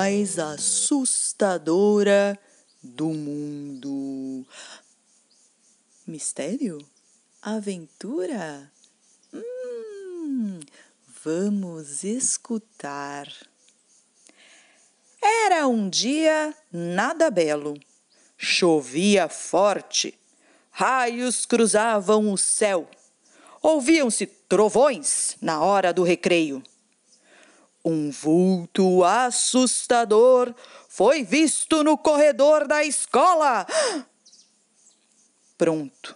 Mais assustadora do mundo. Mistério? Aventura? Hum, vamos escutar. Era um dia nada belo. Chovia forte. Raios cruzavam o céu. Ouviam-se trovões na hora do recreio. Um vulto assustador foi visto no corredor da escola. Pronto,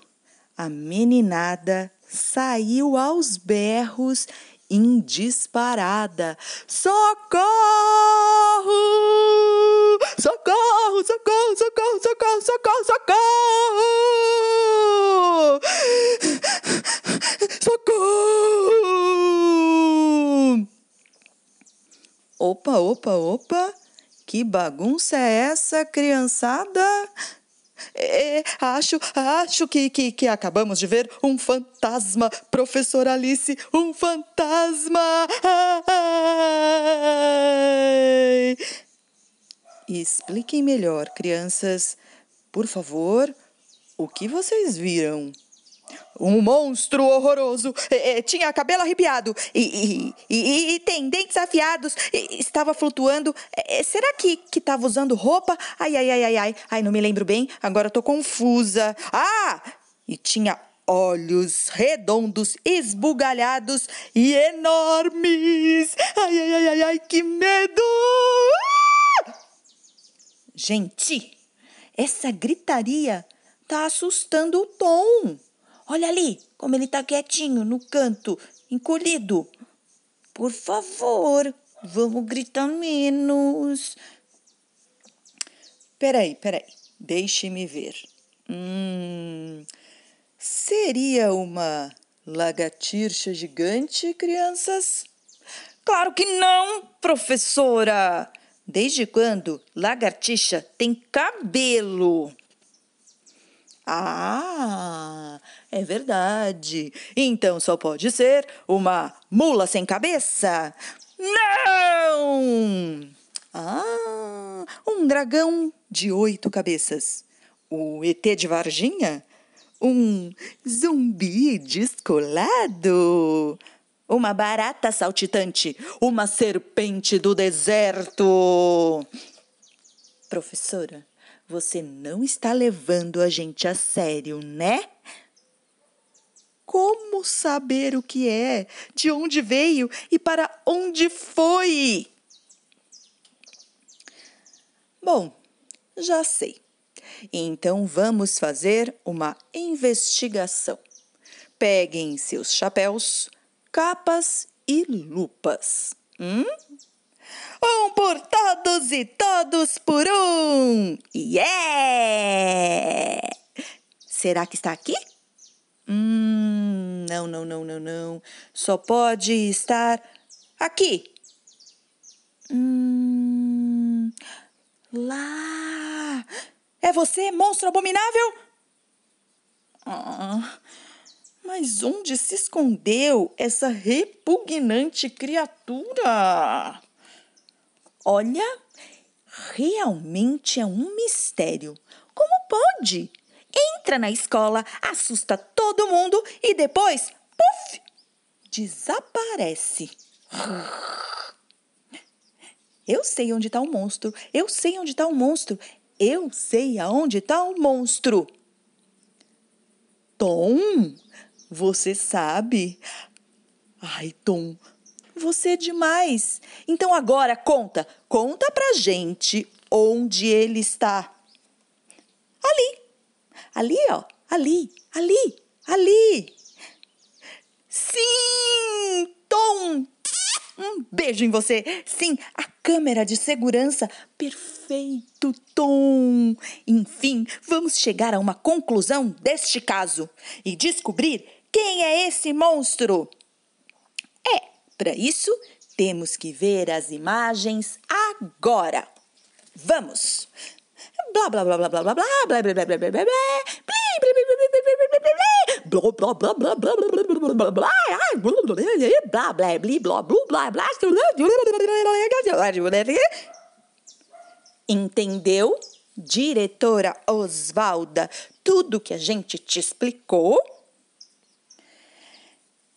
a meninada saiu aos berros em disparada. Socorro! Socorro, socorro, socorro, socorro, socorro, socorro! Socorro! Opa, opa, opa! Que bagunça é essa, criançada? É, acho, acho que, que, que acabamos de ver um fantasma, professora Alice, um fantasma! Ai! Expliquem melhor, crianças, por favor, o que vocês viram? Um monstro horroroso. Eh, eh, tinha cabelo arrepiado e, e, e, e tem dentes afiados. estava flutuando. Eh, será que que estava usando roupa? Ai, ai, ai, ai, ai. Ai, não me lembro bem. Agora tô confusa. Ah! E tinha olhos redondos, esbugalhados e enormes. Ai, ai, ai, ai, ai, que medo! Ah! Gente, essa gritaria tá assustando o Tom. Olha ali como ele tá quietinho no canto, encolhido. Por favor, vamos gritar menos. Peraí, peraí, deixe-me ver. Hum, seria uma lagartixa gigante, crianças? Claro que não, professora! Desde quando lagartixa tem cabelo? Ah, é verdade. Então só pode ser uma mula sem cabeça? Não! Ah, um dragão de oito cabeças. O ET de Varginha? Um zumbi descolado? Uma barata saltitante? Uma serpente do deserto? Professora, você não está levando a gente a sério, né? Como saber o que é, de onde veio e para onde foi? Bom, já sei. Então vamos fazer uma investigação. Peguem seus chapéus, capas e lupas. Hum? Um por todos e todos por um! Yeah! Será que está aqui? Hum, não, não, não, não, não. Só pode estar aqui. Hum, lá. É você, monstro abominável? Ah, mas onde se escondeu essa repugnante criatura? Olha, realmente é um mistério. Como pode? Entra na escola, assusta todo mundo e depois, puf, desaparece. Eu sei onde está o monstro. Eu sei onde está o monstro. Eu sei aonde está o monstro. Tom, você sabe? Ai, Tom, você é demais. Então agora conta, conta pra gente onde ele está. Ali, ali, ó, ali, ali, ali. Sim, Tom, Um beijo em você. Sim, a câmera de segurança. Perfeito, Tom. Enfim, vamos chegar a uma conclusão deste caso e descobrir quem é esse monstro. É, para isso, temos que ver as imagens agora. Vamos! Blá blá blá blá blá blá blá blá blá blá blá blá blá Entendeu, diretora Osvalda, tudo que a gente te explicou?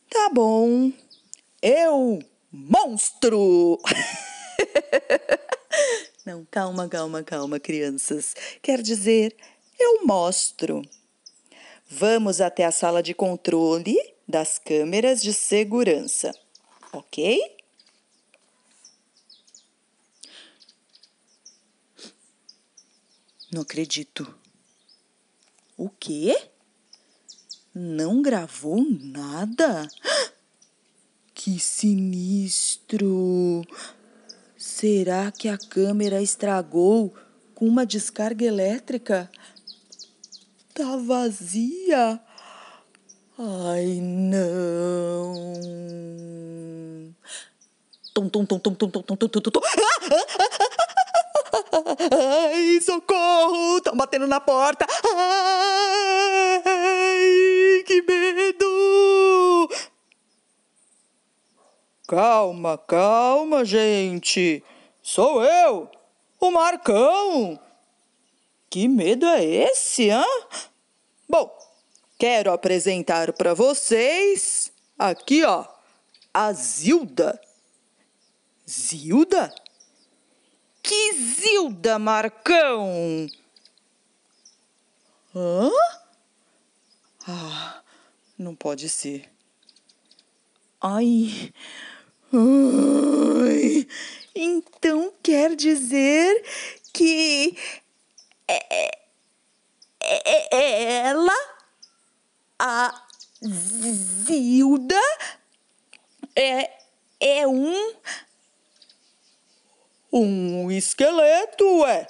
Tá bom. Eu, monstro! Não, calma, calma, calma, crianças. Quer dizer, eu mostro. Vamos até a sala de controle das câmeras de segurança, ok? Não acredito. O quê? Não gravou nada? Que sinistro! Será que a câmera estragou com uma descarga elétrica? Tá vazia? Ai, não. Tum, tum, tum, tum, tum, tum, tum, tum, tum, tum. Ai, socorro! Estão batendo na porta! Ai, que medo! Calma, calma, gente. Sou eu, o Marcão. Que medo é esse, hã? Bom, quero apresentar para vocês aqui, ó, a Zilda. Zilda? Que Zilda, Marcão? Hã? Ah, não pode ser. Ai, Ai, então quer dizer que é, é, é, é ela, a Zilda, é, é um. Um esqueleto, é.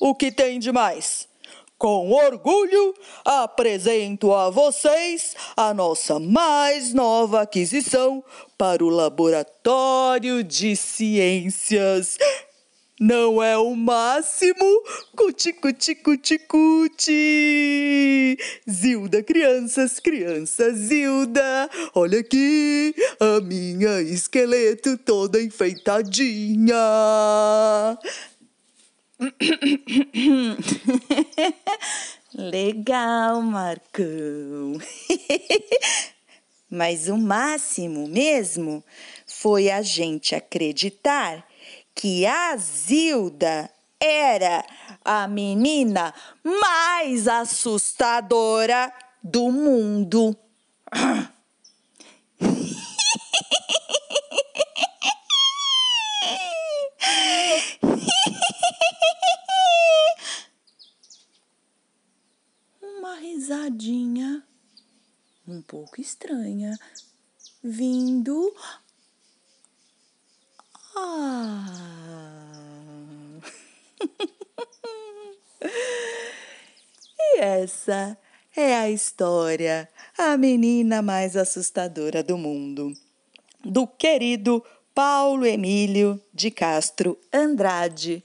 O que tem de mais? Com orgulho, apresento a vocês a nossa mais nova aquisição para o Laboratório de Ciências. Não é o máximo? Cuti, cuti, cuti, cuti. Zilda, crianças, crianças, Zilda. Olha aqui, a minha esqueleto toda enfeitadinha. Legal, Marcão. Mas o máximo mesmo foi a gente acreditar que a Zilda era a menina mais assustadora do mundo. um pouco estranha vindo. Ah. e essa é a história, a menina mais assustadora do mundo, do querido Paulo Emílio de Castro Andrade.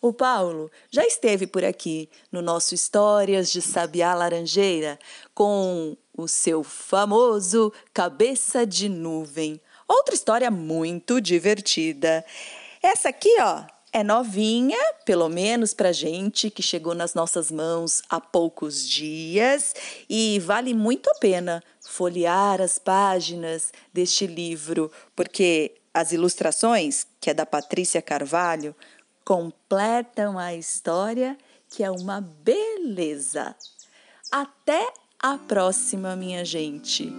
O Paulo já esteve por aqui no nosso Histórias de Sabiá Laranjeira com o seu famoso Cabeça de Nuvem. Outra história muito divertida. Essa aqui, ó, é novinha, pelo menos para gente que chegou nas nossas mãos há poucos dias e vale muito a pena folhear as páginas deste livro, porque as ilustrações, que é da Patrícia Carvalho, completam a história, que é uma beleza. Até a próxima, minha gente!